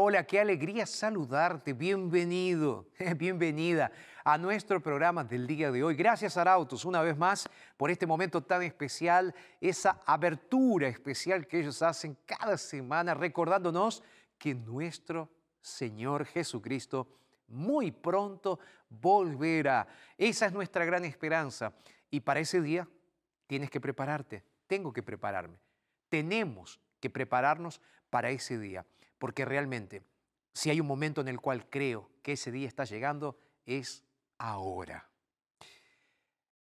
Hola, qué alegría saludarte. Bienvenido, bienvenida a nuestro programa del día de hoy. Gracias, Arautos, una vez más por este momento tan especial, esa abertura especial que ellos hacen cada semana, recordándonos que nuestro Señor Jesucristo muy pronto volverá. Esa es nuestra gran esperanza. Y para ese día tienes que prepararte, tengo que prepararme. Tenemos que prepararnos para ese día, porque realmente si hay un momento en el cual creo que ese día está llegando, es ahora.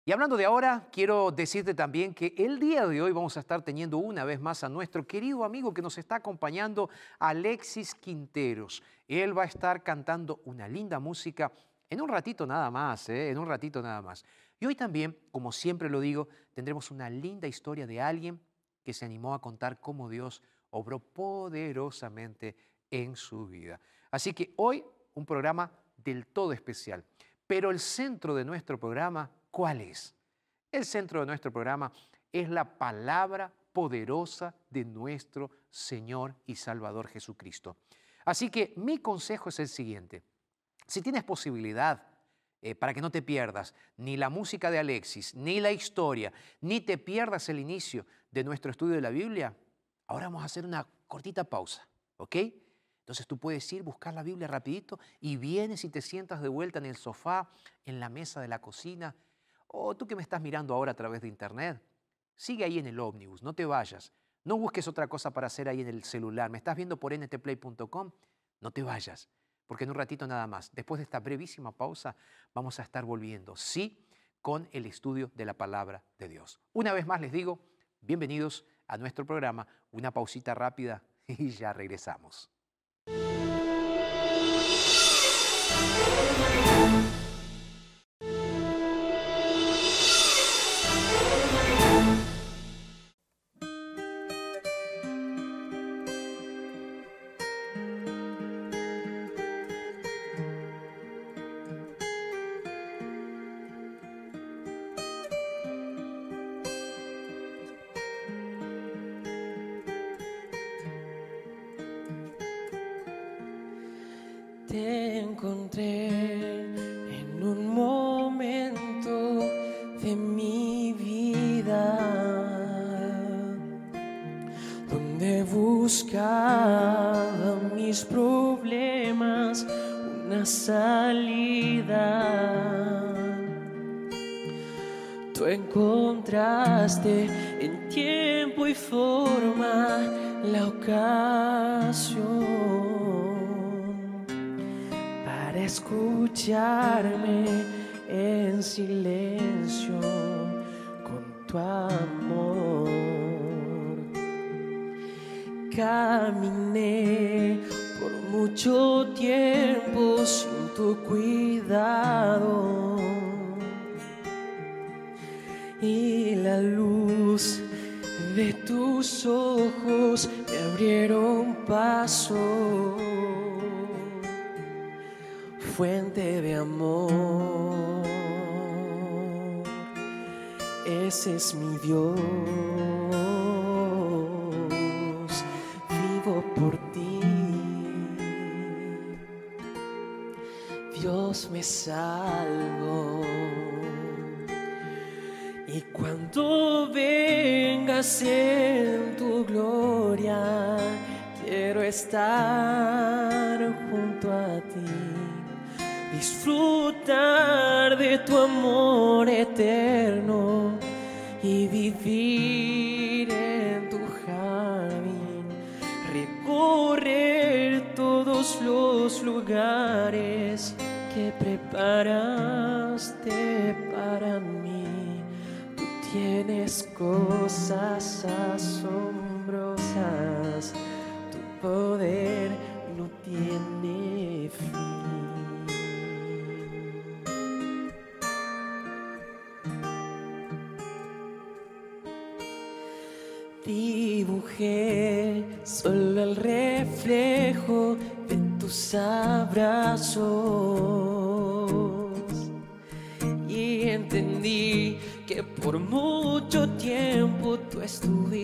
Y hablando de ahora, quiero decirte también que el día de hoy vamos a estar teniendo una vez más a nuestro querido amigo que nos está acompañando, Alexis Quinteros. Él va a estar cantando una linda música en un ratito nada más, ¿eh? en un ratito nada más. Y hoy también, como siempre lo digo, tendremos una linda historia de alguien que se animó a contar cómo Dios obró poderosamente en su vida. Así que hoy un programa del todo especial. Pero el centro de nuestro programa, ¿cuál es? El centro de nuestro programa es la palabra poderosa de nuestro Señor y Salvador Jesucristo. Así que mi consejo es el siguiente. Si tienes posibilidad, eh, para que no te pierdas ni la música de Alexis, ni la historia, ni te pierdas el inicio de nuestro estudio de la Biblia, ahora vamos a hacer una cortita pausa, ¿ok? Entonces tú puedes ir, buscar la Biblia rapidito y vienes y te sientas de vuelta en el sofá, en la mesa de la cocina, o tú que me estás mirando ahora a través de internet, sigue ahí en el ómnibus, no te vayas, no busques otra cosa para hacer ahí en el celular, me estás viendo por ntplay.com, no te vayas, porque en un ratito nada más, después de esta brevísima pausa, vamos a estar volviendo, sí, con el estudio de la palabra de Dios. Una vez más les digo, bienvenidos a nuestro programa, una pausita rápida y ya regresamos. Mis problemas una salida. Tú encontraste en tiempo y forma la ocasión para escucharme en silencio con tu amor. Caminé por mucho tiempo sin tu cuidado y la luz de tus ojos me abrieron paso, fuente de amor. Ese es mi Dios, Dios me salvó. Y cuando vengas en tu gloria, quiero estar junto a ti, disfrutar de tu amor eterno y vivir en tu jardín, recorrer todos los lugares que preparaste para mí. Tú tienes cosas asombrosas, tu poder no tiene fin. Dibujé solo el reflejo de tus abrazos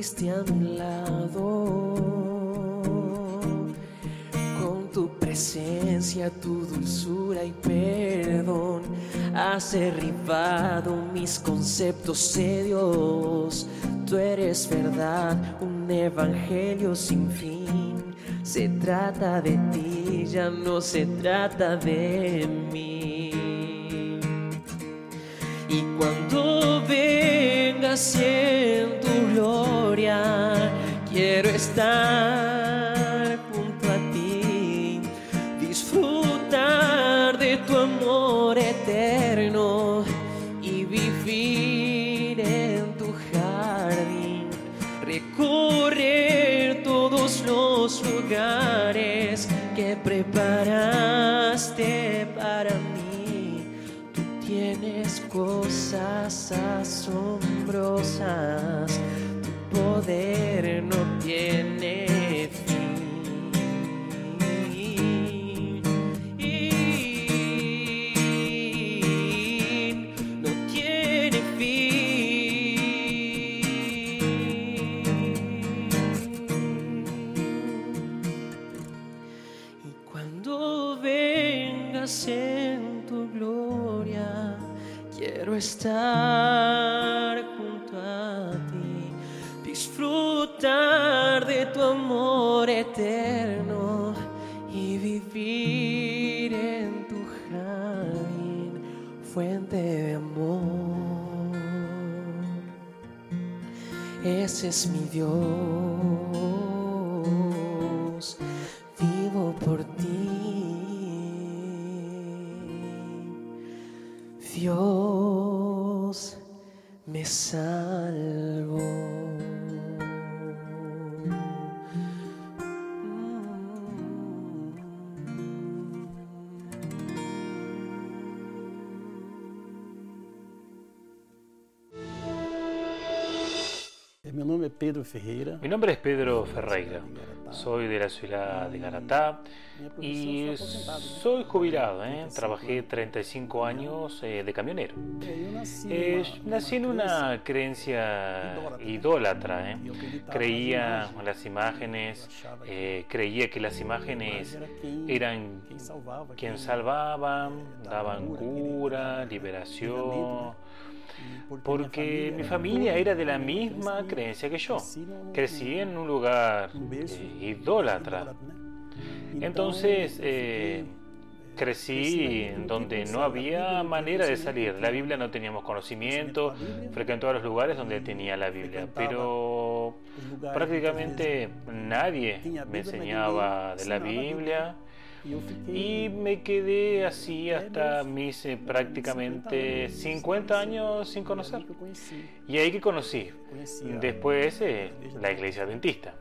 estuviste a mi lado. Con tu presencia, tu dulzura y perdón has derribado mis conceptos de Dios. Tú eres verdad, un evangelio sin fin. Se trata de ti, ya no se trata de mí. Y cuando vengas en tu quiero estar junto a ti, disfrutar de tu amor eterno y vivir en tu jardín, recorrer todos los lugares que preparaste para mí. Tú tienes cosas asombrosas, no tiene es mi Dios, Pedro Ferreira. Mi nombre es Pedro Ferreira, soy de la ciudad de Garatá y soy jubilado, ¿eh? trabajé 35 años eh, de camionero. Eh, nací en una creencia idólatra, ¿eh? creía en las imágenes, eh, creía que las imágenes eran quien salvaban, daban cura, liberación. Porque mi familia era de la misma creencia que yo. Crecí en un lugar eh, idólatra. Entonces, eh, crecí donde no había manera de salir. La Biblia no teníamos conocimiento, frecuentaba los lugares donde tenía la Biblia, pero prácticamente nadie me enseñaba de la Biblia. Y me quedé así hasta mis eh, prácticamente 50 años sin conocer. Y ahí que conocí. Después eh, la iglesia dentista.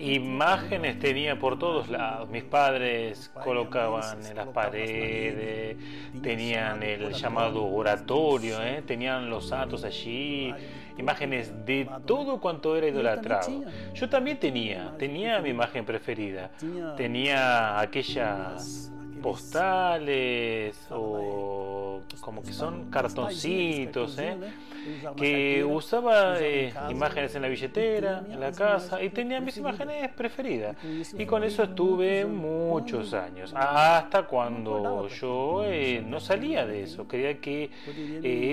Imágenes tenía por todos lados. Mis padres colocaban en las paredes, tenían el llamado oratorio, ¿eh? tenían los santos allí, imágenes de todo cuanto era idolatrado. Yo también tenía, tenía mi imagen preferida. Tenía aquellas postales o como que son cartoncitos, ¿eh? que usaba eh, imágenes en la billetera, en la casa, y tenía mis imágenes preferidas. Y con eso estuve muchos años, hasta cuando yo eh, no salía de eso, creía que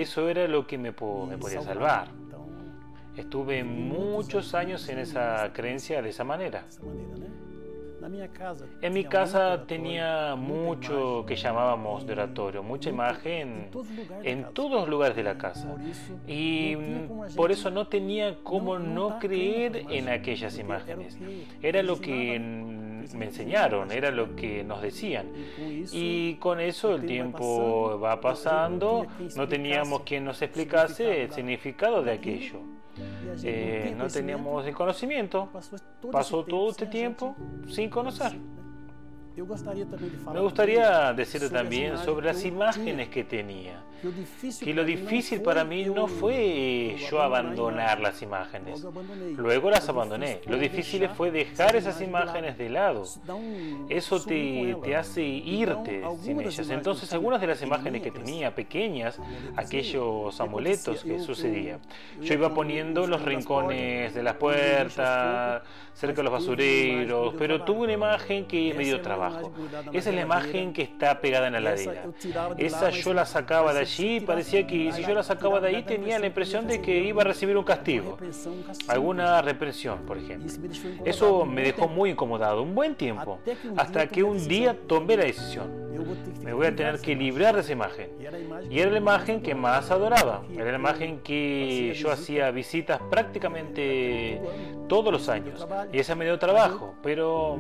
eso era lo que me, me podía salvar. Estuve muchos años en esa creencia de esa manera. En mi casa tenía mucho que llamábamos de oratorio, mucha imagen en todos los lugares de la casa. Y por eso no tenía cómo no creer en aquellas imágenes. Era lo que me enseñaron, era lo que nos decían. Y con eso el tiempo va pasando, no teníamos quien nos explicase el significado de aquello. Eh, no teníamos el conocimiento. Pasó todo este tiempo sin conocer. Me gustaría decirte también sobre las imágenes que tenía. Que lo difícil para mí no fue yo abandonar las imágenes. Luego las abandoné. Lo difícil fue dejar esas imágenes de lado. Eso te, te hace irte sin ellas. Entonces algunas de las imágenes que tenía pequeñas, aquellos amuletos que sucedía, yo iba poniendo los rincones de las puertas, cerca de los basureros, pero tuve una imagen que me dio trabajo. Esa es la imagen que está pegada en la ladera. Esa yo la sacaba de allí y parecía que si yo la sacaba de ahí tenía la impresión de que iba a recibir un castigo, alguna represión, por ejemplo. Eso me dejó muy incomodado un buen tiempo, hasta que un día tomé la decisión. Me voy a tener que librar de esa imagen. Y era la imagen que más adoraba. Era la imagen que yo hacía visitas prácticamente todos los años. Y esa me dio trabajo, pero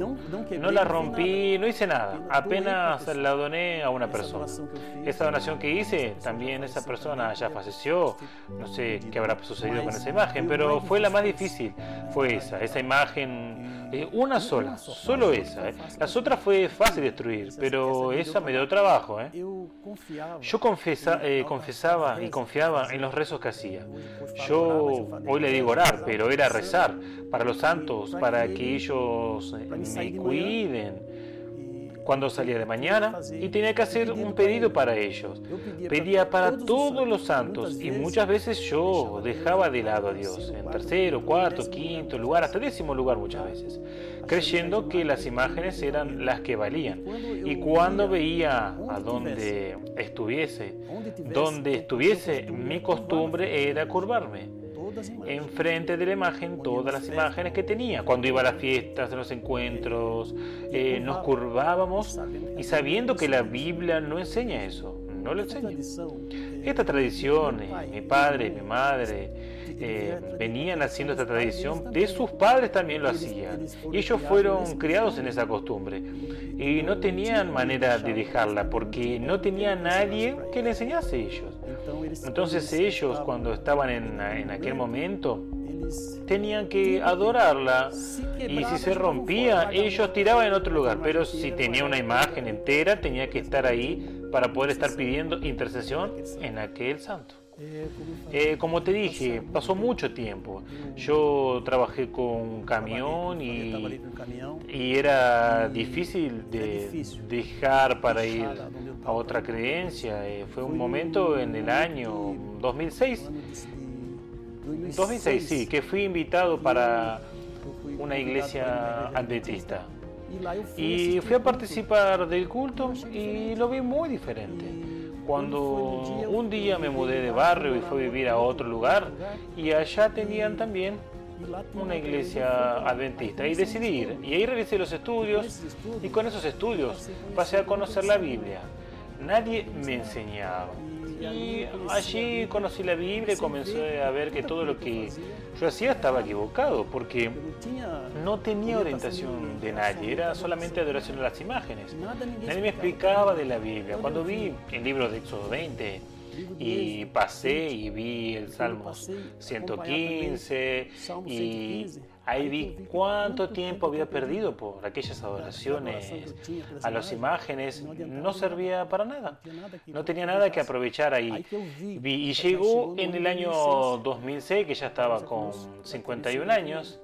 no la rompí, no hice nada. Apenas la doné a una persona. Esa donación que hice, también esa persona ya falleció. No sé qué habrá sucedido con esa imagen, pero fue la más difícil. Fue esa, esa imagen, eh, una sola, solo esa. Eh. Las otras fue fácil destruir, pero esa me dio trabajo. Eh. Yo confesa, confesaba y confiaba en los rezos que hacía. Yo hoy le digo orar, pero era rezar para los santos, para que ellos me cuiden cuando salía de mañana y tenía que hacer un pedido para ellos. Pedía para todos los santos y muchas veces yo dejaba de lado a Dios, en tercero, cuarto, quinto lugar, hasta décimo lugar muchas veces, creyendo que las imágenes eran las que valían. Y cuando veía a donde estuviese, donde estuviese, mi costumbre era curvarme enfrente de la imagen todas las imágenes que tenía. Cuando iba a las fiestas, a los encuentros, eh, nos curvábamos y sabiendo que la Biblia no enseña eso, no lo enseña. Esta tradición, mi padre, mi madre, eh, venían haciendo esta tradición, de sus padres también lo hacían. Y ellos fueron criados en esa costumbre. Y no tenían manera de dejarla, porque no tenía nadie que le enseñase a ellos. Entonces ellos, cuando estaban en, en aquel momento, tenían que adorarla y si se rompía ellos tiraban en otro lugar. Pero si tenía una imagen entera tenía que estar ahí para poder estar pidiendo intercesión en aquel santo eh, como te dije, pasó mucho tiempo. Yo trabajé con camión y, y era difícil de dejar para ir a otra creencia. Eh, fue un momento en el año 2006. 2006, sí, que fui invitado para una iglesia adventista. Y fui a participar del culto y lo vi muy diferente cuando un día me mudé de barrio y fui a vivir a otro lugar y allá tenían también una iglesia adventista y decidí ir. Y ahí realicé los estudios y con esos estudios pasé a conocer la Biblia. Nadie me enseñaba. Y allí conocí la Biblia y comencé a ver que todo lo que yo hacía estaba equivocado, porque no tenía orientación de nadie, era solamente adoración a las imágenes. Nadie me explicaba de la Biblia. Cuando vi el libro de Éxodo 20, y pasé y vi el Salmo 115 y ahí vi cuánto tiempo había perdido por aquellas adoraciones a las imágenes. No servía para nada. No tenía nada que aprovechar ahí. Y llegó en el año 2006, que ya estaba con 51 años.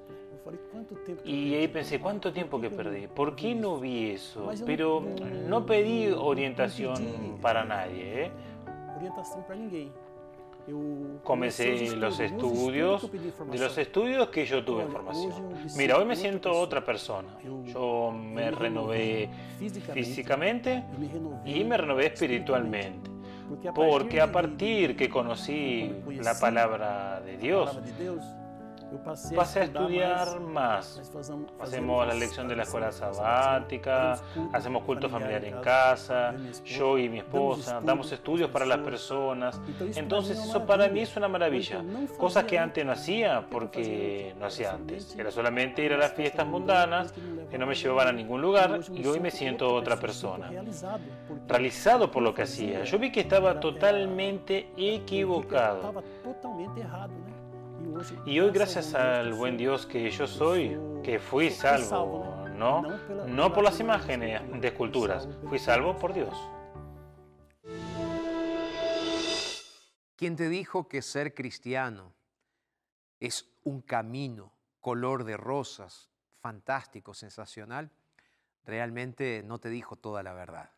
Y ahí pensé, ¿cuánto tiempo que perdí? ¿Por qué no vi eso? Pero no pedí orientación para nadie. ¿eh? Comencé los estudios, de los estudios que yo tuve información. Mira, hoy me siento otra persona. Yo me renové físicamente y me renové espiritualmente. Porque a partir que conocí la palabra de Dios, pasé a estudiar más. Hacemos la lección de la escuela sabática, hacemos culto familiar en casa, yo y mi esposa, damos estudios para las personas. Entonces eso para mí es una maravilla. Cosas que antes no hacía porque no hacía antes. Era solamente ir a las fiestas mundanas que no me llevaban a ningún lugar y hoy me siento otra persona. Realizado por lo que hacía. Yo vi que estaba totalmente equivocado. Y hoy gracias al buen Dios que yo soy, que fui salvo, no, no por las imágenes de esculturas, fui salvo por Dios. ¿Quién te dijo que ser cristiano es un camino color de rosas, fantástico, sensacional? Realmente no te dijo toda la verdad.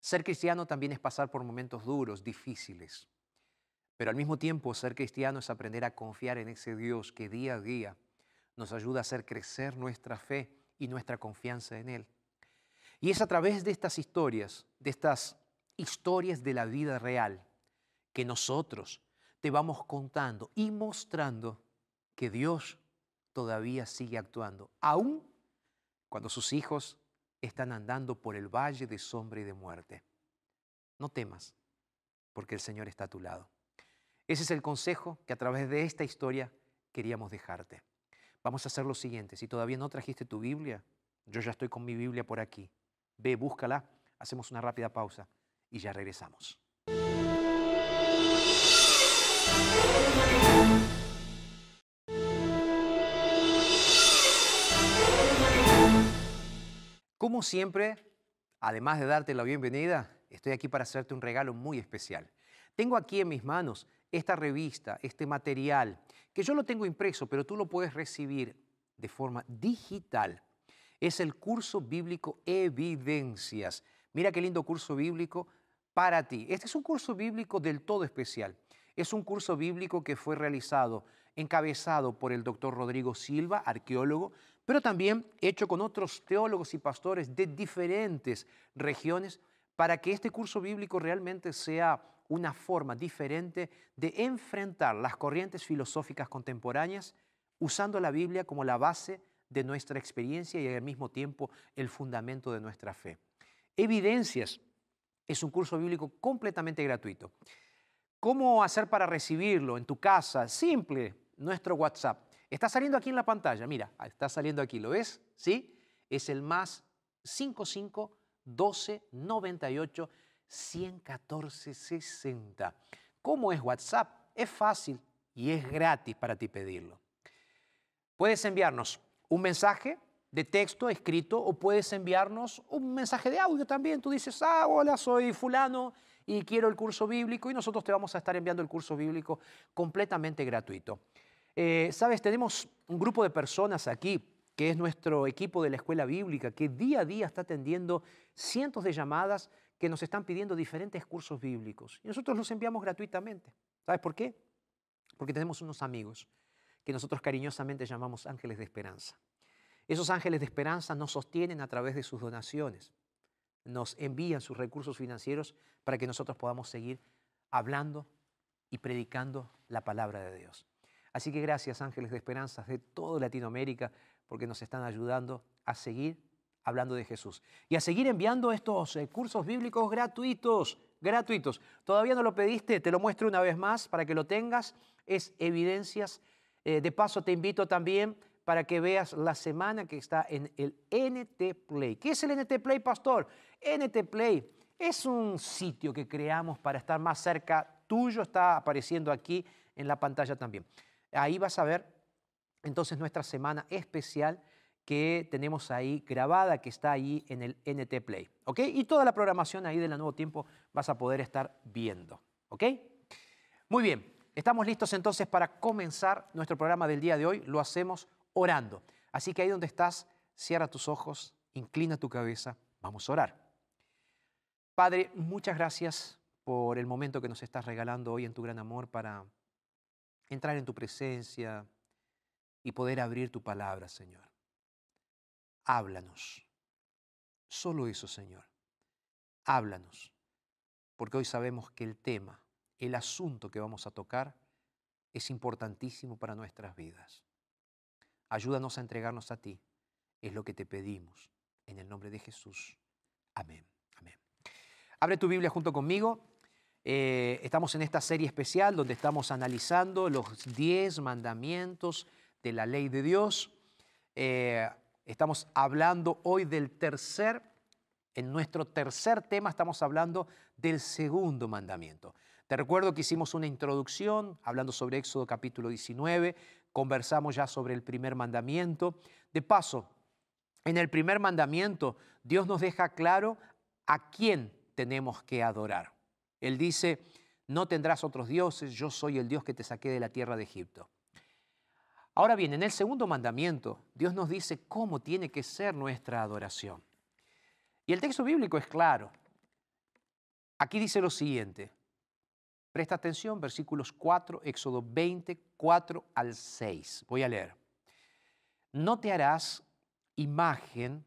Ser cristiano también es pasar por momentos duros, difíciles. Pero al mismo tiempo, ser cristiano es aprender a confiar en ese Dios que día a día nos ayuda a hacer crecer nuestra fe y nuestra confianza en Él. Y es a través de estas historias, de estas historias de la vida real, que nosotros te vamos contando y mostrando que Dios todavía sigue actuando, aún cuando sus hijos están andando por el valle de sombra y de muerte. No temas, porque el Señor está a tu lado. Ese es el consejo que a través de esta historia queríamos dejarte. Vamos a hacer lo siguiente. Si todavía no trajiste tu Biblia, yo ya estoy con mi Biblia por aquí. Ve, búscala, hacemos una rápida pausa y ya regresamos. Como siempre, además de darte la bienvenida, estoy aquí para hacerte un regalo muy especial. Tengo aquí en mis manos esta revista, este material, que yo lo tengo impreso, pero tú lo puedes recibir de forma digital. Es el curso bíblico Evidencias. Mira qué lindo curso bíblico para ti. Este es un curso bíblico del todo especial. Es un curso bíblico que fue realizado, encabezado por el doctor Rodrigo Silva, arqueólogo, pero también hecho con otros teólogos y pastores de diferentes regiones para que este curso bíblico realmente sea una forma diferente de enfrentar las corrientes filosóficas contemporáneas usando la Biblia como la base de nuestra experiencia y al mismo tiempo el fundamento de nuestra fe. Evidencias es un curso bíblico completamente gratuito. ¿Cómo hacer para recibirlo en tu casa? Simple, nuestro WhatsApp. Está saliendo aquí en la pantalla, mira, está saliendo aquí, ¿lo ves? ¿Sí? Es el más 55 12 98 114 60. ¿Cómo es WhatsApp? Es fácil y es gratis para ti pedirlo. Puedes enviarnos un mensaje de texto escrito o puedes enviarnos un mensaje de audio también. Tú dices, ah, hola, soy fulano y quiero el curso bíblico y nosotros te vamos a estar enviando el curso bíblico completamente gratuito. Eh, Sabes, tenemos un grupo de personas aquí que es nuestro equipo de la escuela bíblica, que día a día está atendiendo cientos de llamadas que nos están pidiendo diferentes cursos bíblicos. Y nosotros los enviamos gratuitamente. ¿Sabes por qué? Porque tenemos unos amigos que nosotros cariñosamente llamamos ángeles de esperanza. Esos ángeles de esperanza nos sostienen a través de sus donaciones. nos envían sus recursos financieros para que nosotros podamos seguir hablando y predicando la palabra de Dios. Así que gracias Ángeles de Esperanzas de toda Latinoamérica porque nos están ayudando a seguir hablando de Jesús y a seguir enviando estos eh, cursos bíblicos gratuitos, gratuitos. ¿Todavía no lo pediste? Te lo muestro una vez más para que lo tengas. Es evidencias. Eh, de paso te invito también para que veas la semana que está en el NT Play. ¿Qué es el NT Play, pastor? NT Play es un sitio que creamos para estar más cerca tuyo, está apareciendo aquí en la pantalla también. Ahí vas a ver entonces nuestra semana especial que tenemos ahí grabada, que está ahí en el NT Play. ¿Ok? Y toda la programación ahí de la Nuevo Tiempo vas a poder estar viendo. ¿Ok? Muy bien, estamos listos entonces para comenzar nuestro programa del día de hoy. Lo hacemos orando. Así que ahí donde estás, cierra tus ojos, inclina tu cabeza, vamos a orar. Padre, muchas gracias por el momento que nos estás regalando hoy en tu gran amor para entrar en tu presencia y poder abrir tu palabra, Señor. Háblanos. Solo eso, Señor. Háblanos. Porque hoy sabemos que el tema, el asunto que vamos a tocar, es importantísimo para nuestras vidas. Ayúdanos a entregarnos a ti. Es lo que te pedimos. En el nombre de Jesús. Amén. Abre tu Biblia junto conmigo. Eh, estamos en esta serie especial donde estamos analizando los diez mandamientos de la ley de Dios. Eh, estamos hablando hoy del tercer, en nuestro tercer tema estamos hablando del segundo mandamiento. Te recuerdo que hicimos una introducción hablando sobre Éxodo capítulo 19, conversamos ya sobre el primer mandamiento. De paso, en el primer mandamiento Dios nos deja claro a quién tenemos que adorar. Él dice, no tendrás otros dioses, yo soy el Dios que te saqué de la tierra de Egipto. Ahora bien, en el segundo mandamiento, Dios nos dice cómo tiene que ser nuestra adoración. Y el texto bíblico es claro. Aquí dice lo siguiente. Presta atención, versículos 4, Éxodo 20, 4 al 6. Voy a leer. No te harás imagen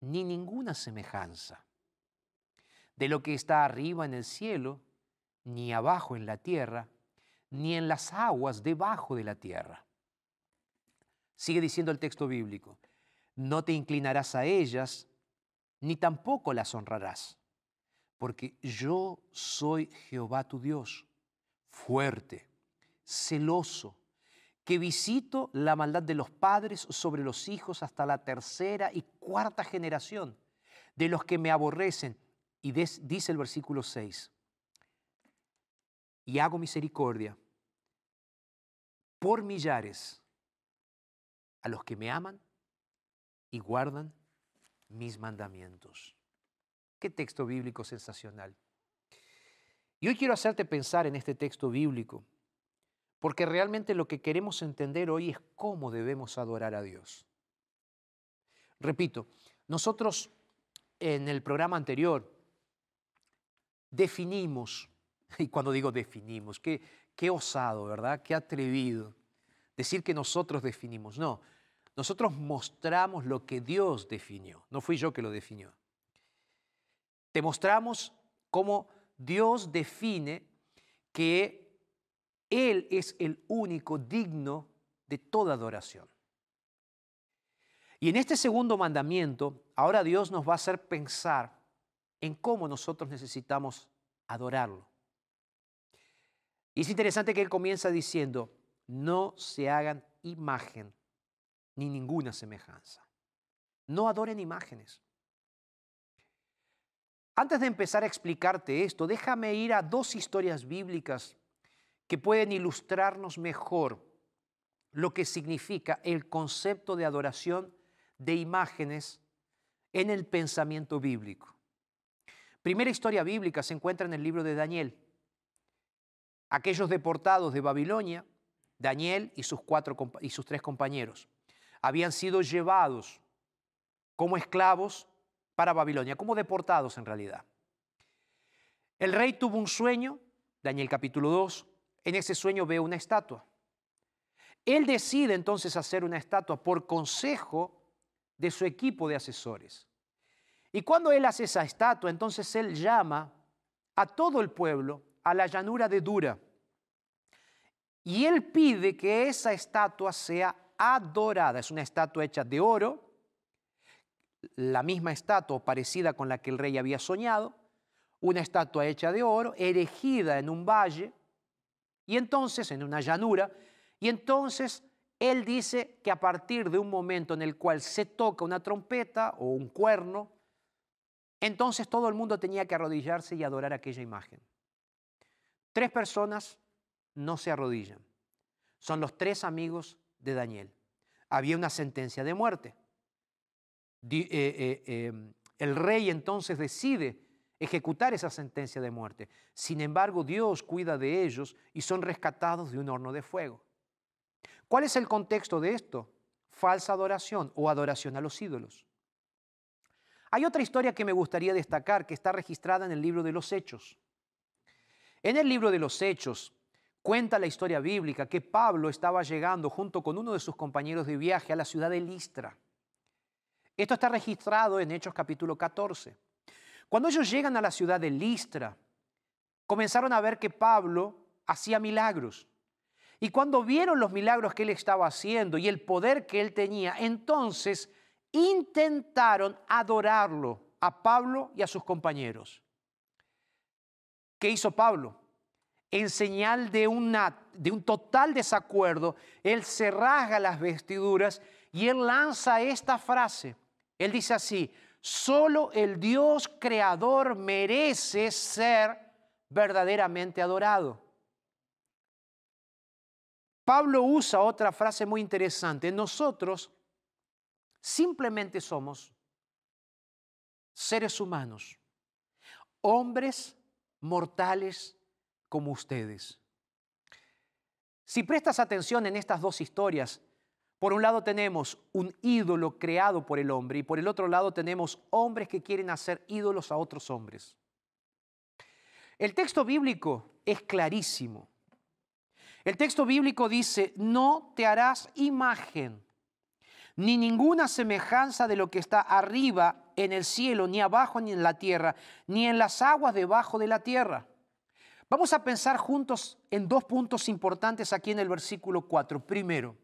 ni ninguna semejanza de lo que está arriba en el cielo, ni abajo en la tierra, ni en las aguas debajo de la tierra. Sigue diciendo el texto bíblico, no te inclinarás a ellas, ni tampoco las honrarás, porque yo soy Jehová tu Dios, fuerte, celoso, que visito la maldad de los padres sobre los hijos hasta la tercera y cuarta generación, de los que me aborrecen. Y dice el versículo 6, y hago misericordia por millares a los que me aman y guardan mis mandamientos. Qué texto bíblico sensacional. Y hoy quiero hacerte pensar en este texto bíblico, porque realmente lo que queremos entender hoy es cómo debemos adorar a Dios. Repito, nosotros en el programa anterior definimos, y cuando digo definimos, qué, qué osado, ¿verdad? Qué atrevido decir que nosotros definimos. No, nosotros mostramos lo que Dios definió, no fui yo que lo definió. Te mostramos cómo Dios define que Él es el único digno de toda adoración. Y en este segundo mandamiento, ahora Dios nos va a hacer pensar en cómo nosotros necesitamos adorarlo. Y es interesante que él comienza diciendo, no se hagan imagen ni ninguna semejanza. No adoren imágenes. Antes de empezar a explicarte esto, déjame ir a dos historias bíblicas que pueden ilustrarnos mejor lo que significa el concepto de adoración de imágenes en el pensamiento bíblico. Primera historia bíblica se encuentra en el libro de Daniel. Aquellos deportados de Babilonia, Daniel y sus, cuatro, y sus tres compañeros, habían sido llevados como esclavos para Babilonia, como deportados en realidad. El rey tuvo un sueño, Daniel capítulo 2, en ese sueño ve una estatua. Él decide entonces hacer una estatua por consejo de su equipo de asesores. Y cuando él hace esa estatua, entonces él llama a todo el pueblo a la llanura de Dura. Y él pide que esa estatua sea adorada. Es una estatua hecha de oro, la misma estatua parecida con la que el rey había soñado, una estatua hecha de oro, erigida en un valle, y entonces en una llanura, y entonces él dice que a partir de un momento en el cual se toca una trompeta o un cuerno, entonces todo el mundo tenía que arrodillarse y adorar aquella imagen. Tres personas no se arrodillan. Son los tres amigos de Daniel. Había una sentencia de muerte. Eh, eh, em, el rey entonces decide ejecutar esa sentencia de muerte. Sin embargo, Dios cuida de ellos y son rescatados de un horno de fuego. ¿Cuál es el contexto de esto? Falsa adoración o adoración a los ídolos. Hay otra historia que me gustaría destacar que está registrada en el libro de los Hechos. En el libro de los Hechos cuenta la historia bíblica que Pablo estaba llegando junto con uno de sus compañeros de viaje a la ciudad de Listra. Esto está registrado en Hechos capítulo 14. Cuando ellos llegan a la ciudad de Listra, comenzaron a ver que Pablo hacía milagros. Y cuando vieron los milagros que él estaba haciendo y el poder que él tenía, entonces intentaron adorarlo a Pablo y a sus compañeros. ¿Qué hizo Pablo? En señal de, un total desacuerdo, él se rasga las vestiduras y él lanza esta frase. Él dice así, solo el Dios creador merece ser verdaderamente adorado. Pablo usa otra frase muy interesante. Nosotros simplemente somos seres humanos, hombres mortales como ustedes. Si prestas atención en estas dos historias, por un lado tenemos un ídolo creado por el hombre y por el otro lado tenemos hombres que quieren hacer ídolos a otros hombres. El texto bíblico es clarísimo. El texto bíblico dice, no te harás imagen, ni ninguna semejanza de lo que está arriba en el cielo, ni abajo ni en la tierra, ni en las aguas debajo de la tierra. Vamos a pensar juntos en dos puntos importantes aquí en el versículo 4. Primero,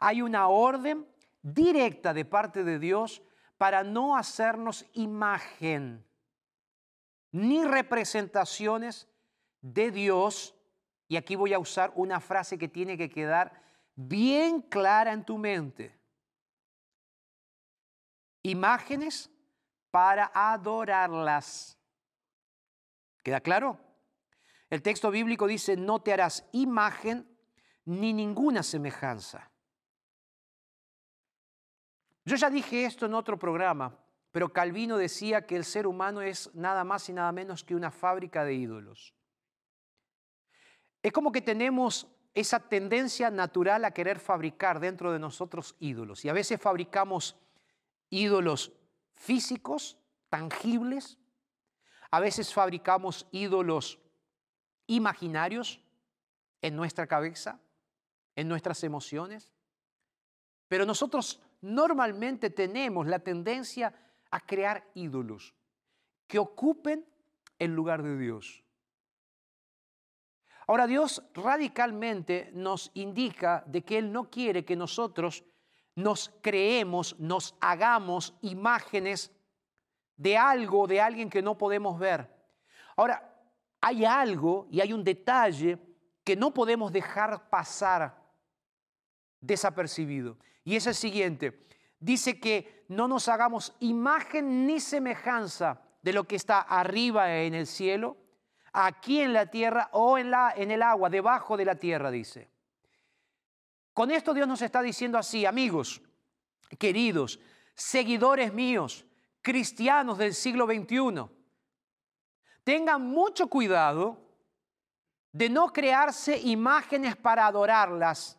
hay una orden directa de parte de Dios para no hacernos imagen ni representaciones de Dios y aquí voy a usar una frase que tiene que quedar bien clara en tu mente. Imágenes para adorarlas. ¿Queda claro? El texto bíblico dice, no te harás imagen ni ninguna semejanza. Yo ya dije esto en otro programa, pero Calvino decía que el ser humano es nada más y nada menos que una fábrica de ídolos. Es como que tenemos esa tendencia natural a querer fabricar dentro de nosotros ídolos. Y a veces fabricamos ídolos físicos, tangibles. A veces fabricamos ídolos imaginarios en nuestra cabeza, en nuestras emociones. Pero nosotros normalmente tenemos la tendencia a crear ídolos que ocupen el lugar de Dios. Ahora Dios radicalmente nos indica de que Él no quiere que nosotros nos creemos, nos hagamos imágenes de algo, de alguien que no podemos ver. Ahora, hay algo y hay un detalle que no podemos dejar pasar desapercibido. Y es el siguiente. Dice que no nos hagamos imagen ni semejanza de lo que está arriba en el cielo, aquí en la tierra o en, la, en el agua, debajo de la tierra, dice. Con esto Dios nos está diciendo así, amigos, queridos, seguidores míos, cristianos del siglo XXI, tengan mucho cuidado de no crearse imágenes para adorarlas,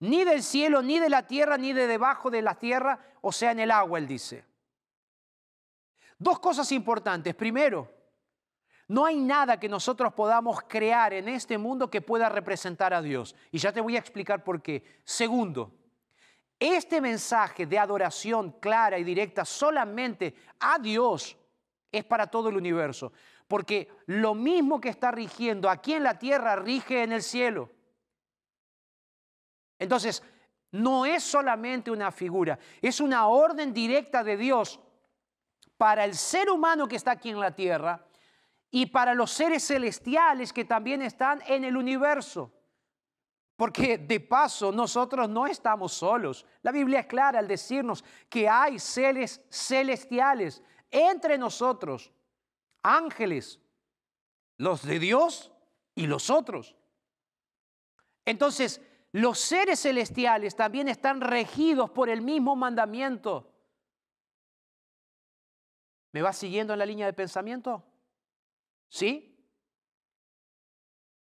ni del cielo, ni de la tierra, ni de debajo de la tierra, o sea, en el agua, él dice. Dos cosas importantes. Primero, no hay nada que nosotros podamos crear en este mundo que pueda representar a Dios. Y ya te voy a explicar por qué. Segundo, Este mensaje de adoración clara y directa solamente a Dios es para todo el universo, porque lo mismo que está rigiendo aquí en la tierra rige en el cielo. Entonces, no es solamente una figura, es una orden directa de Dios para el ser humano que está aquí en la tierra y para los seres celestiales que también están en el universo. Porque de paso nosotros no estamos solos. La Biblia es clara al decirnos que hay seres celestiales entre nosotros, ángeles, los de Dios y los otros. Entonces, los seres celestiales también están regidos por el mismo mandamiento. ¿Me va siguiendo en la línea de pensamiento? ¿Sí?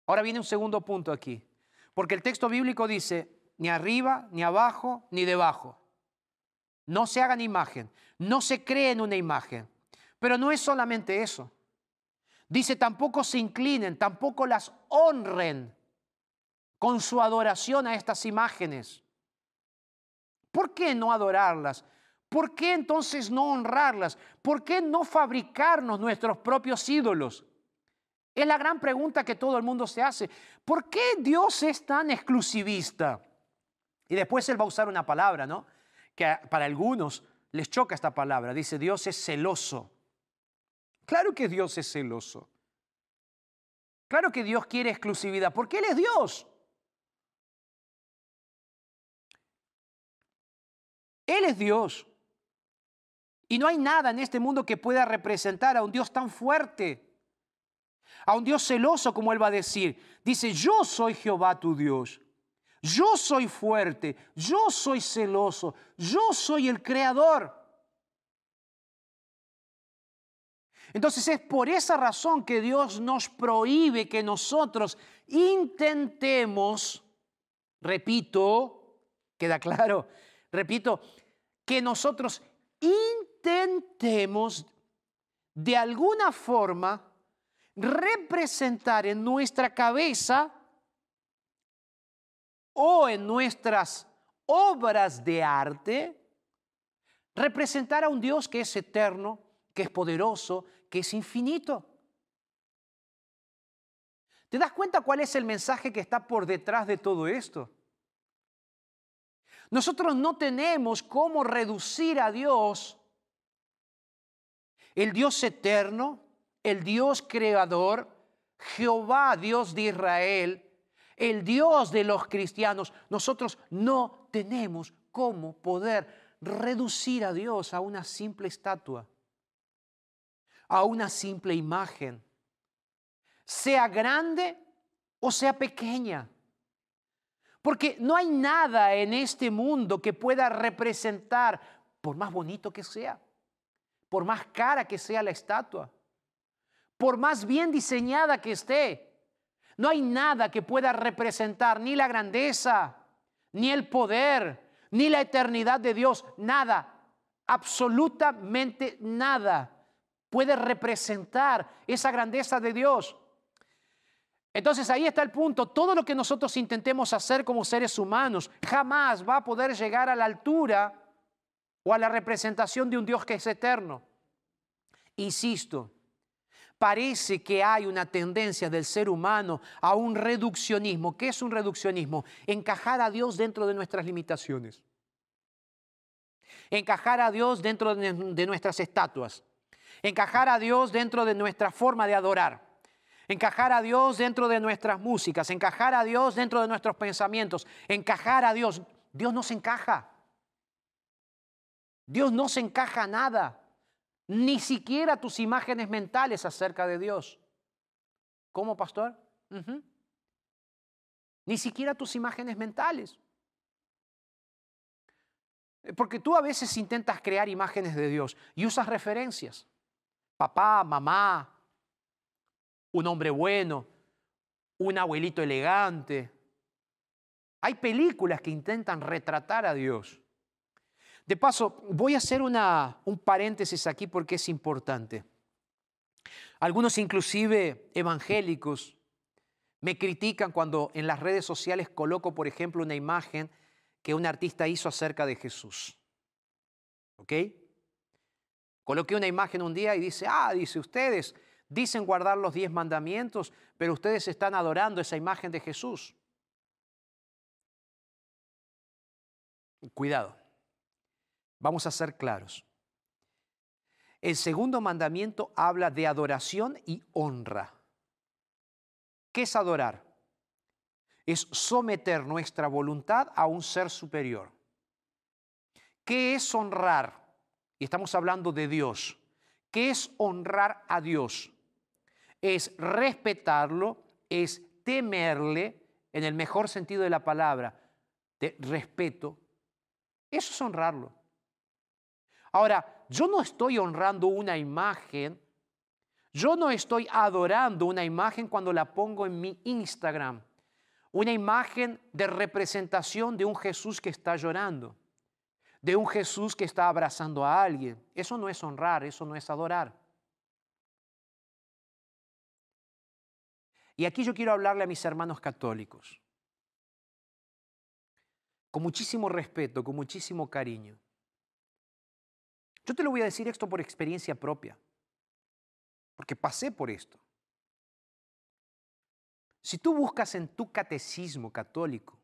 Ahora viene un segundo punto aquí, porque el texto bíblico dice, ni arriba, ni abajo, ni debajo. No se hagan imagen, no se creen una imagen. Pero no es solamente eso. Dice, tampoco se inclinen, tampoco las honren con su adoración a estas imágenes. ¿Por qué no adorarlas? ¿Por qué entonces no honrarlas? ¿Por qué no fabricarnos nuestros propios ídolos? Es la gran pregunta que todo el mundo se hace. ¿Por qué Dios es tan exclusivista? Y después Él va a usar una palabra, ¿no? Que para algunos les choca esta palabra. Dice, Dios es celoso. Claro que Dios es celoso. Claro que Dios quiere exclusividad, porque Él es Dios. Él es Dios. Y no hay nada en este mundo que pueda representar a un Dios tan fuerte, a un Dios celoso como Él va a decir. Dice, yo soy Jehová tu Dios. Yo soy fuerte, yo soy celoso, yo soy el creador. Entonces es por esa razón que Dios nos prohíbe que nosotros intentemos, repito, queda claro, repito, que nosotros intentemos de alguna forma representar en nuestra cabeza o en nuestras obras de arte, representar a un Dios que es eterno, que es poderoso, que es infinito. ¿Te das cuenta cuál es el mensaje que está por detrás de todo esto? Nosotros no tenemos cómo reducir a Dios, el Dios eterno, el Dios creador, Jehová, Dios de Israel, el Dios de los cristianos. Nosotros no tenemos cómo poder reducir a Dios a una simple estatua, a una simple imagen, sea grande o sea pequeña. Porque no hay nada en este mundo que pueda representar, por más bonito que sea, por más cara que sea la estatua, por más bien diseñada que esté, no hay nada que pueda representar ni la grandeza, ni el poder, ni la eternidad de Dios, nada, absolutamente nada puede representar esa grandeza de Dios. Entonces ahí está el punto. Todo lo que nosotros intentemos hacer como seres humanos jamás va a poder llegar a la altura o a la representación de un Dios que es eterno. Insisto, parece que hay una tendencia del ser humano a un reduccionismo. ¿Qué es un reduccionismo? Encajar a Dios dentro de nuestras limitaciones. Encajar a Dios dentro de nuestras estatuas. Encajar a Dios dentro de nuestra forma de adorar encajar a Dios dentro de nuestras músicas, encajar a Dios dentro de nuestros pensamientos, encajar a Dios. Dios no se encaja. Dios no se encaja nada, ni siquiera tus imágenes mentales acerca de Dios. ¿Cómo, pastor? Ni siquiera tus imágenes mentales. Porque tú a veces intentas crear imágenes de Dios y usas referencias. Papá, mamá, un hombre bueno, un abuelito elegante. Hay películas que intentan retratar a Dios. De paso, voy a hacer una, un paréntesis aquí porque es importante. Algunos inclusive evangélicos me critican cuando en las redes sociales coloco, por ejemplo, una imagen que un artista hizo acerca de Jesús. ¿Ok? Coloqué una imagen un día y dice, ah, dice, ustedes dicen guardar los diez mandamientos, pero ustedes están adorando esa imagen de Jesús. Cuidado, vamos a ser claros. El segundo mandamiento habla de adoración y honra. ¿Qué es adorar? Es someter nuestra voluntad a un ser superior. ¿Qué es honrar? Y estamos hablando de Dios. ¿Qué es honrar a Dios? Es respetarlo, es temerle, en el mejor sentido de la palabra, de respeto. Eso es honrarlo. Ahora, yo no estoy honrando una imagen, yo no estoy adorando una imagen cuando la pongo en mi Instagram, una imagen de representación de un Jesús que está llorando, de un Jesús que está abrazando a alguien. Eso no es honrar, eso no es adorar. Y aquí yo quiero hablarle a mis hermanos católicos, con muchísimo respeto, con muchísimo cariño. Yo te lo voy a decir esto por experiencia propia, porque pasé por esto. Si tú buscas en tu catecismo católico,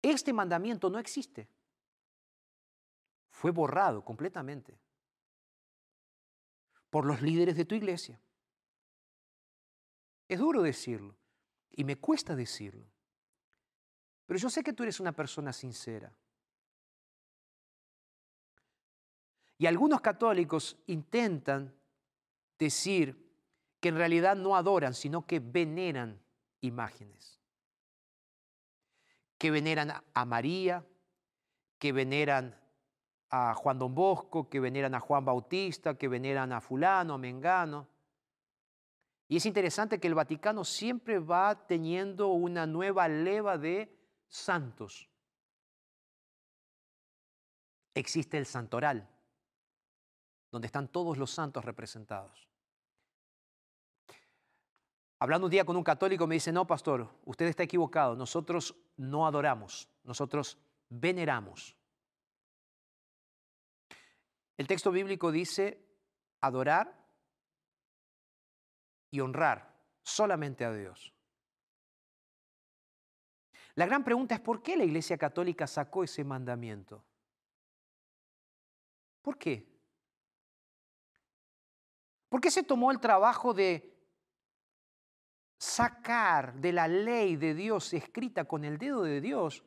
este mandamiento no existe. Fue borrado completamente por los líderes de tu iglesia. Es duro decirlo y me cuesta decirlo, pero yo sé que tú eres una persona sincera. Y algunos católicos intentan decir que en realidad no adoran, sino que veneran imágenes. Que veneran a María, que veneran a Juan Don Bosco, que veneran a Juan Bautista, que veneran a fulano, a Mengano. Y es interesante que el Vaticano siempre va teniendo una nueva leva de santos. Existe el santoral, donde están todos los santos representados. Hablando un día con un católico me dice, no, pastor, usted está equivocado, nosotros no adoramos, nosotros veneramos. El texto bíblico dice adorar y honrar solamente a Dios. La gran pregunta es por qué la Iglesia Católica sacó ese mandamiento. ¿Por qué? ¿Por qué se tomó el trabajo de sacar de la ley de Dios escrita con el dedo de Dios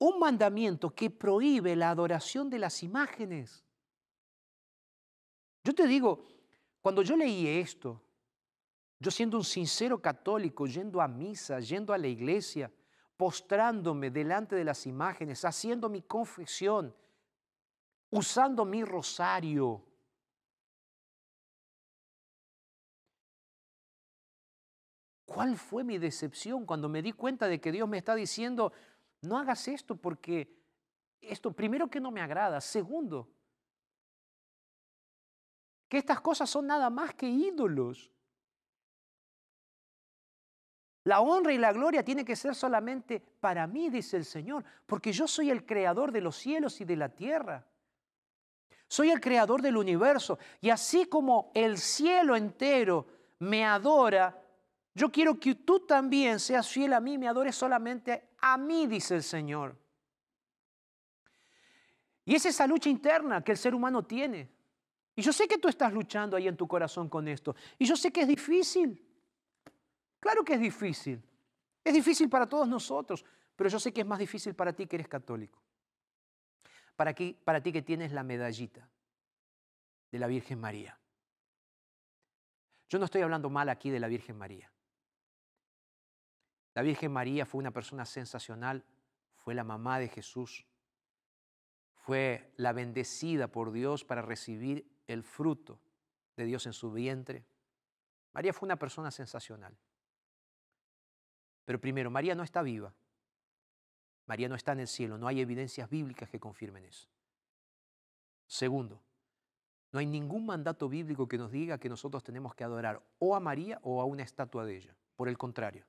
un mandamiento que prohíbe la adoración de las imágenes? Yo te digo, cuando yo leí esto, yo siendo un sincero católico, yendo a misa, yendo a la iglesia, postrándome delante de las imágenes, haciendo mi confesión, usando mi rosario, ¿Cuál fue mi decepción cuando me di cuenta de que Dios me está diciendo, no hagas esto porque esto, primero que no me agrada, segundo, que estas cosas son nada más que ídolos. La honra y la gloria tiene que ser solamente para mí, dice el Señor, porque yo soy el creador de los cielos y de la tierra. Soy el creador del universo. Y así como el cielo entero me adora, yo quiero que tú también seas fiel a mí, me adores solamente a mí, dice el Señor. Y es esa lucha interna que el ser humano tiene. Y yo sé que tú estás luchando ahí en tu corazón con esto. Y yo sé que es difícil. Claro que es difícil. Es difícil para todos nosotros, pero yo sé que es más difícil para ti que eres católico. Para, para ti que tienes la medallita de la Virgen María. Yo no estoy hablando mal aquí de la Virgen María. La Virgen María fue una persona sensacional, fue la mamá de Jesús, fue la bendecida por Dios para recibir el fruto de Dios en su vientre. María fue una persona sensacional. Pero primero, María no está viva. María no está en el cielo. No hay evidencias bíblicas que confirmen eso. Segundo, no hay ningún mandato bíblico que nos diga que nosotros tenemos que adorar o a María o a una estatua de ella. Por el contrario,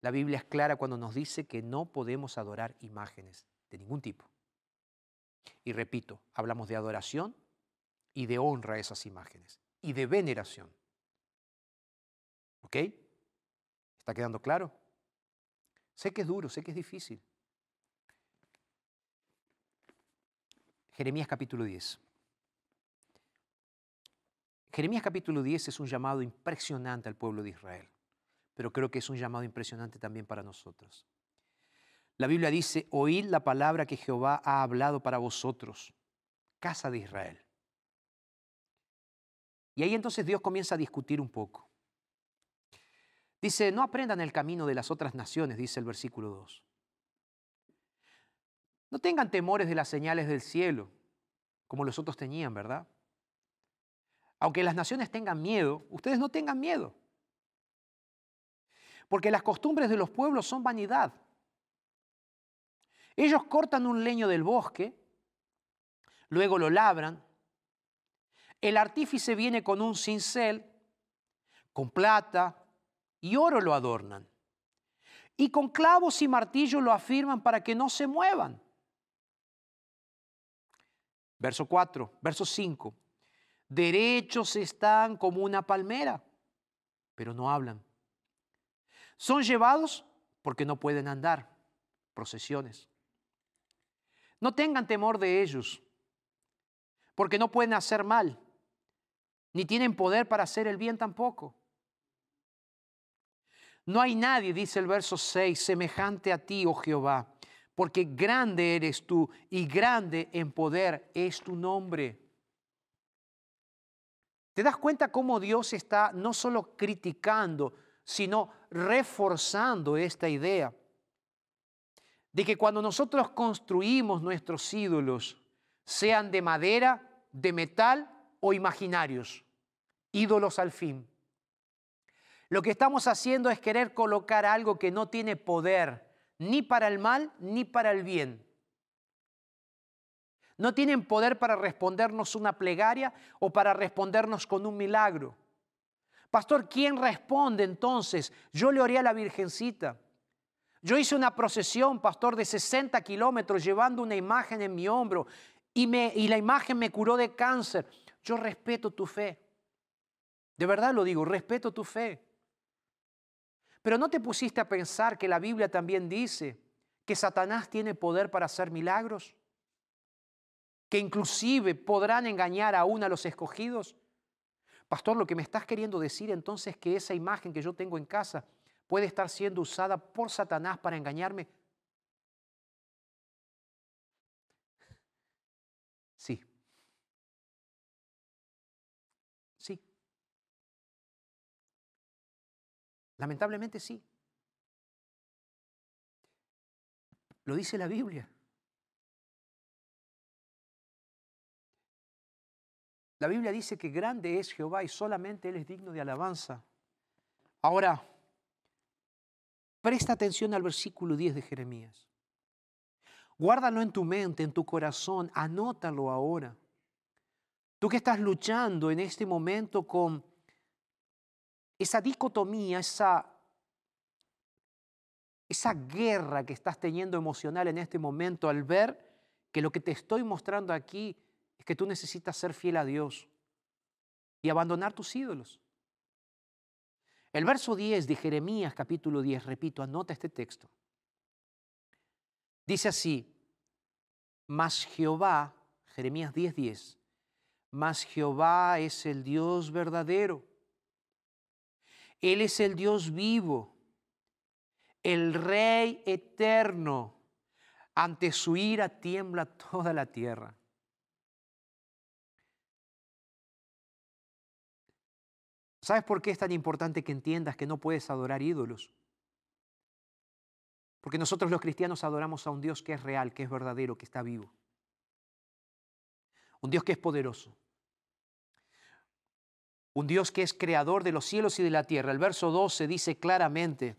La Biblia es clara cuando nos dice que no podemos adorar imágenes de ningún tipo. Y repito, hablamos de adoración y de honra a esas imágenes y de veneración. ¿Ok? ¿Está quedando claro? Sé que es duro, sé que es difícil. Jeremías capítulo 10. Jeremías capítulo 10 es un llamado impresionante al pueblo de Israel, pero creo que es un llamado impresionante también para nosotros. La Biblia dice, oíd la palabra que Jehová ha hablado para vosotros, casa de Israel. Y ahí entonces Dios comienza a discutir un poco. Dice, no aprendan el camino de las otras naciones, dice el versículo 2. No tengan temores de las señales del cielo, como los otros tenían, ¿verdad? Aunque las naciones tengan miedo, ustedes no tengan miedo. Porque las costumbres de los pueblos son vanidad. Ellos cortan un leño del bosque, luego lo labran, el artífice viene con un cincel, con plata y oro lo adornan, y con clavos y martillo lo afirman para que no se muevan. Verso 4, verso 5 derechos están como una palmera, pero no hablan. Son llevados porque no pueden andar, procesiones. No tengan temor de ellos, porque no pueden hacer mal, ni tienen poder para hacer el bien tampoco. No hay nadie, dice el verso 6, semejante a ti, oh Jehová, porque grande eres tú y grande en poder es tu nombre. ¿Te das cuenta cómo Dios está no solo criticando, sino reforzando esta idea? De que cuando nosotros construimos nuestros ídolos, sean de madera, de metal o imaginarios, ídolos al fin. Lo que estamos haciendo es querer colocar algo que no tiene poder ni para el mal ni para el bien. No tienen poder para respondernos una plegaria o para respondernos con un milagro. Pastor, ¿quién responde entonces? Yo le oré a la Virgencita. Yo hice una procesión, pastor, de 60 kilómetros llevando una imagen en mi hombro y, me, y la imagen me curó de cáncer. Yo respeto tu fe. De verdad lo digo, respeto tu fe. Pero no te pusiste a pensar que la Biblia también dice que Satanás tiene poder para hacer milagros que inclusive podrán engañar aún a los escogidos? Pastor, lo que me estás queriendo decir entonces es que esa imagen que yo tengo en casa puede estar siendo usada por Satanás para engañarme. Sí. Sí. Lamentablemente sí. Lo dice la Biblia. La Biblia dice que grande es Jehová y solamente Él es digno de alabanza. Ahora, presta atención al versículo 10 de Jeremías. Guárdalo en tu mente, en tu corazón, anótalo ahora. Tú que estás luchando en este momento con esa dicotomía, esa, esa guerra que estás teniendo emocional en este momento al ver que lo que te estoy mostrando aquí que tú necesitas ser fiel a Dios y abandonar tus ídolos. El verso 10 de Jeremías capítulo 10, repito, anota este texto. Dice así, mas Jehová, Jeremías 10:10, 10, mas Jehová es el Dios verdadero. Él es el Dios vivo, el Rey eterno. Ante su ira tiembla toda la tierra. ¿Sabes por qué es tan importante que entiendas que no puedes adorar ídolos? Porque nosotros los cristianos adoramos a un Dios que es real, que es verdadero, que está vivo. Un Dios que es poderoso. Un Dios que es creador de los cielos y de la tierra. El verso 12 dice claramente,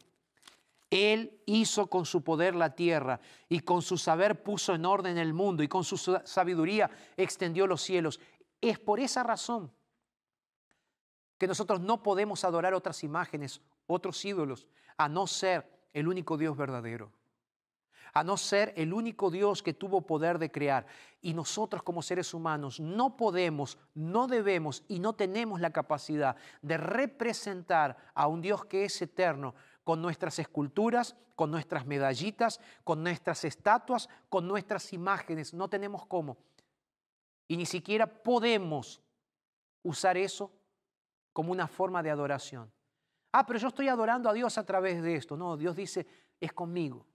Él hizo con su poder la tierra y con su saber puso en orden el mundo y con su sabiduría extendió los cielos. Es por esa razón que nosotros no podemos adorar otras imágenes, otros ídolos, a no ser el único Dios verdadero, a no ser el único Dios que tuvo poder de crear. Y nosotros como seres humanos no podemos, no debemos y no tenemos la capacidad de representar a un Dios que es eterno con nuestras esculturas, con nuestras medallitas, con nuestras estatuas, con nuestras imágenes. No tenemos cómo. Y ni siquiera podemos usar eso como una forma de adoración. Ah, pero yo estoy adorando a Dios a través de esto. No, Dios dice, es conmigo.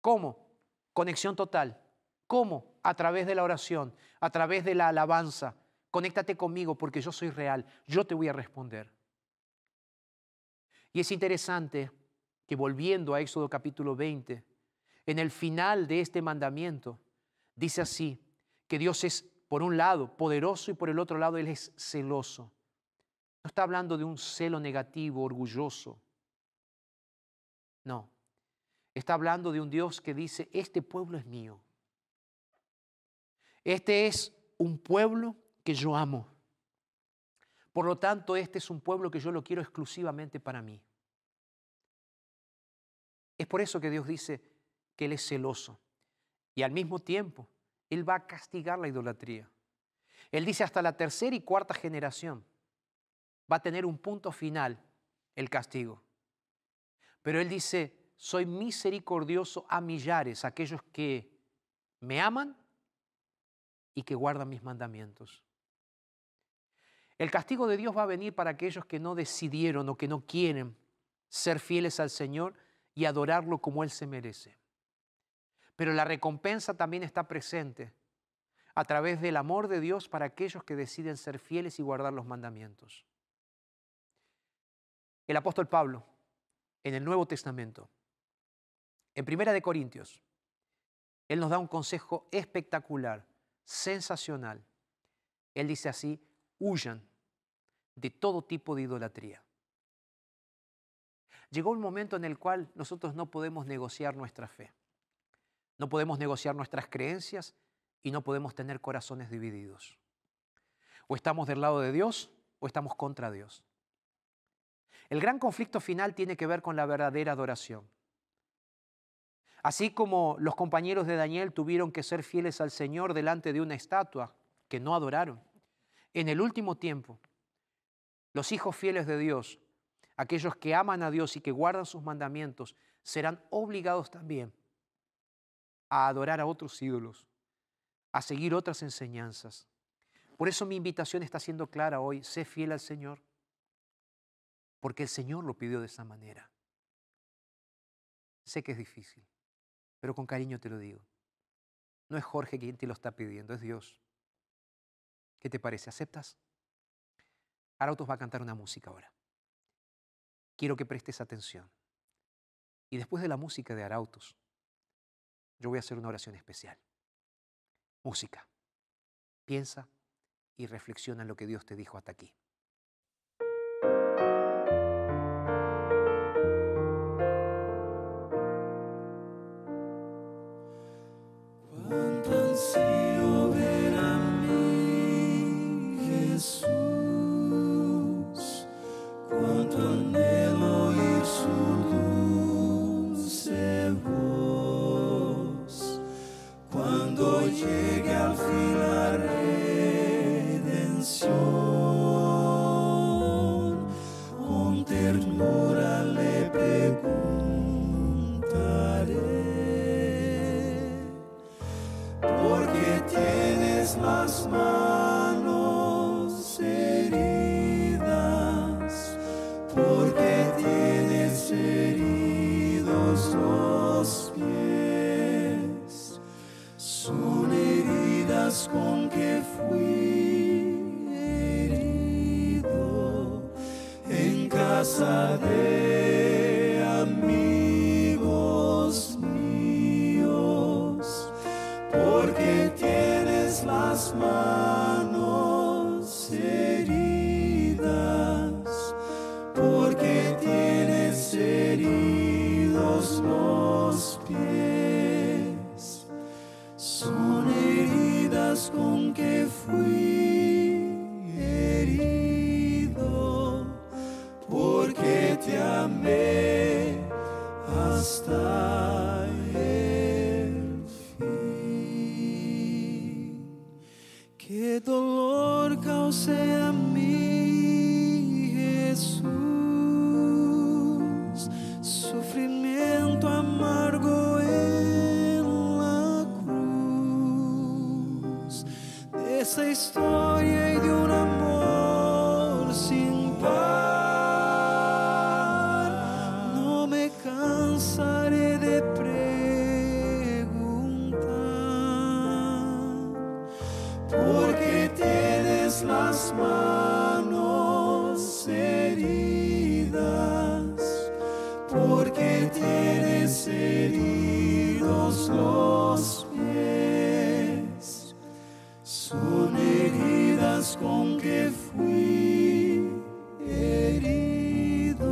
¿Cómo? Conexión total. ¿Cómo? A través de la oración, a través de la alabanza. Conéctate conmigo porque yo soy real. Yo te voy a responder. Y es interesante que volviendo a Éxodo capítulo 20, en el final de este mandamiento, dice así, que Dios es, por un lado, poderoso y por el otro lado, Él es celoso. No está hablando de un celo negativo, orgulloso. No. Está hablando de un Dios que dice, este pueblo es mío. Este es un pueblo que yo amo. Por lo tanto, este es un pueblo que yo lo quiero exclusivamente para mí. Es por eso que Dios dice que Él es celoso. Y al mismo tiempo, Él va a castigar la idolatría. Él dice hasta la tercera y cuarta generación va a tener un punto final el castigo. Pero Él dice, soy misericordioso a millares, aquellos que me aman y que guardan mis mandamientos. El castigo de Dios va a venir para aquellos que no decidieron o que no quieren ser fieles al Señor y adorarlo como Él se merece. Pero la recompensa también está presente a través del amor de Dios para aquellos que deciden ser fieles y guardar los mandamientos. El apóstol Pablo, en el Nuevo Testamento, en Primera de Corintios, él nos da un consejo espectacular, sensacional. Él dice así, huyan de todo tipo de idolatría. Llegó un momento en el cual nosotros no podemos negociar nuestra fe, no podemos negociar nuestras creencias y no podemos tener corazones divididos. O estamos del lado de Dios o estamos contra Dios. El gran conflicto final tiene que ver con la verdadera adoración. Así como los compañeros de Daniel tuvieron que ser fieles al Señor delante de una estatua que no adoraron, en el último tiempo, los hijos fieles de Dios, aquellos que aman a Dios y que guardan sus mandamientos, serán obligados también a adorar a otros ídolos, a seguir otras enseñanzas. Por eso mi invitación está siendo clara hoy, sé fiel al Señor, porque el Señor lo pidió de esa manera. Sé que es difícil, pero con cariño te lo digo. No es Jorge quien te lo está pidiendo, es Dios. ¿Qué te parece? ¿Aceptas? Arautos va a cantar una música ahora. Quiero que prestes atención. Y después de la música de Arautos, yo voy a hacer una oración especial. Música. Piensa y reflexiona en lo que Dios te dijo hasta aquí. Con que fui herido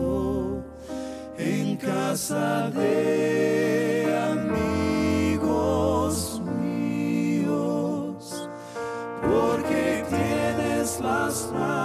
en casa de amigos míos, porque tienes las manos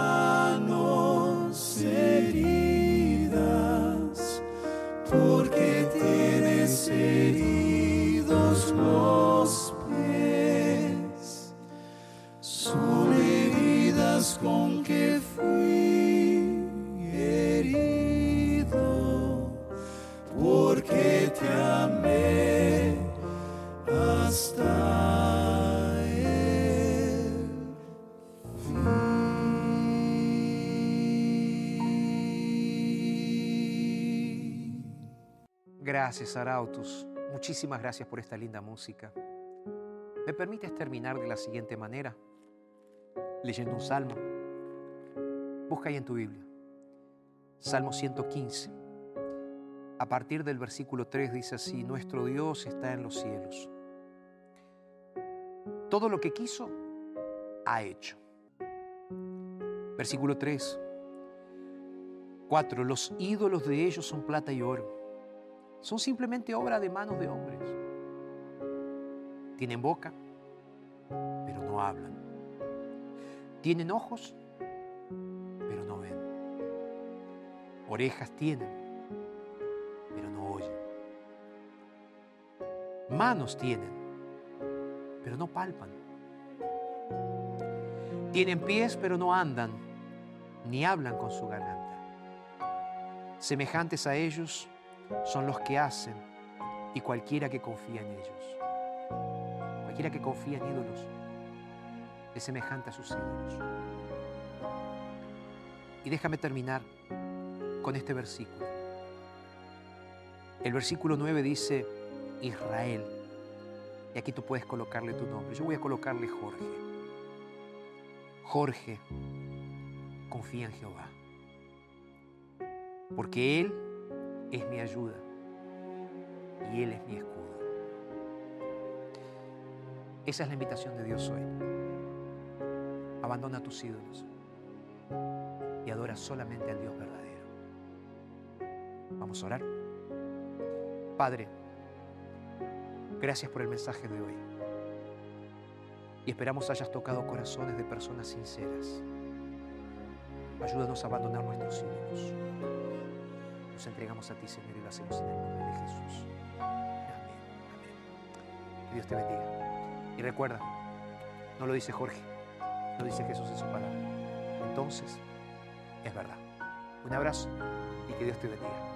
Gracias, Arautos. Muchísimas gracias por esta linda música. ¿Me permites terminar de la siguiente manera? Leyendo un salmo. Busca ahí en tu Biblia. Salmo 115. A partir del versículo 3 dice así, nuestro Dios está en los cielos. Todo lo que quiso, ha hecho. Versículo 3. 4. Los ídolos de ellos son plata y oro. Son simplemente obra de manos de hombres. Tienen boca, pero no hablan. Tienen ojos, pero no ven. Orejas tienen, pero no oyen. Manos tienen, pero no palpan. Tienen pies, pero no andan, ni hablan con su garganta. Semejantes a ellos son los que hacen y cualquiera que confía en ellos. Cualquiera que confía en ídolos es semejante a sus ídolos. Y déjame terminar con este versículo. El versículo 9 dice Israel. Y aquí tú puedes colocarle tu nombre. Yo voy a colocarle Jorge. Jorge confía en Jehová. Porque Él es mi ayuda y Él es mi escudo. Esa es la invitación de Dios hoy. Abandona tus ídolos y adora solamente al Dios verdadero. Vamos a orar. Padre, gracias por el mensaje de hoy. Y esperamos hayas tocado corazones de personas sinceras. Ayúdanos a abandonar nuestros ídolos. Nos entregamos a ti, Señor, y lo hacemos en el nombre de Jesús. Amén. Amén. Que Dios te bendiga. Y recuerda, no lo dice Jorge, lo dice Jesús en su palabra. Entonces, es verdad. Un abrazo y que Dios te bendiga.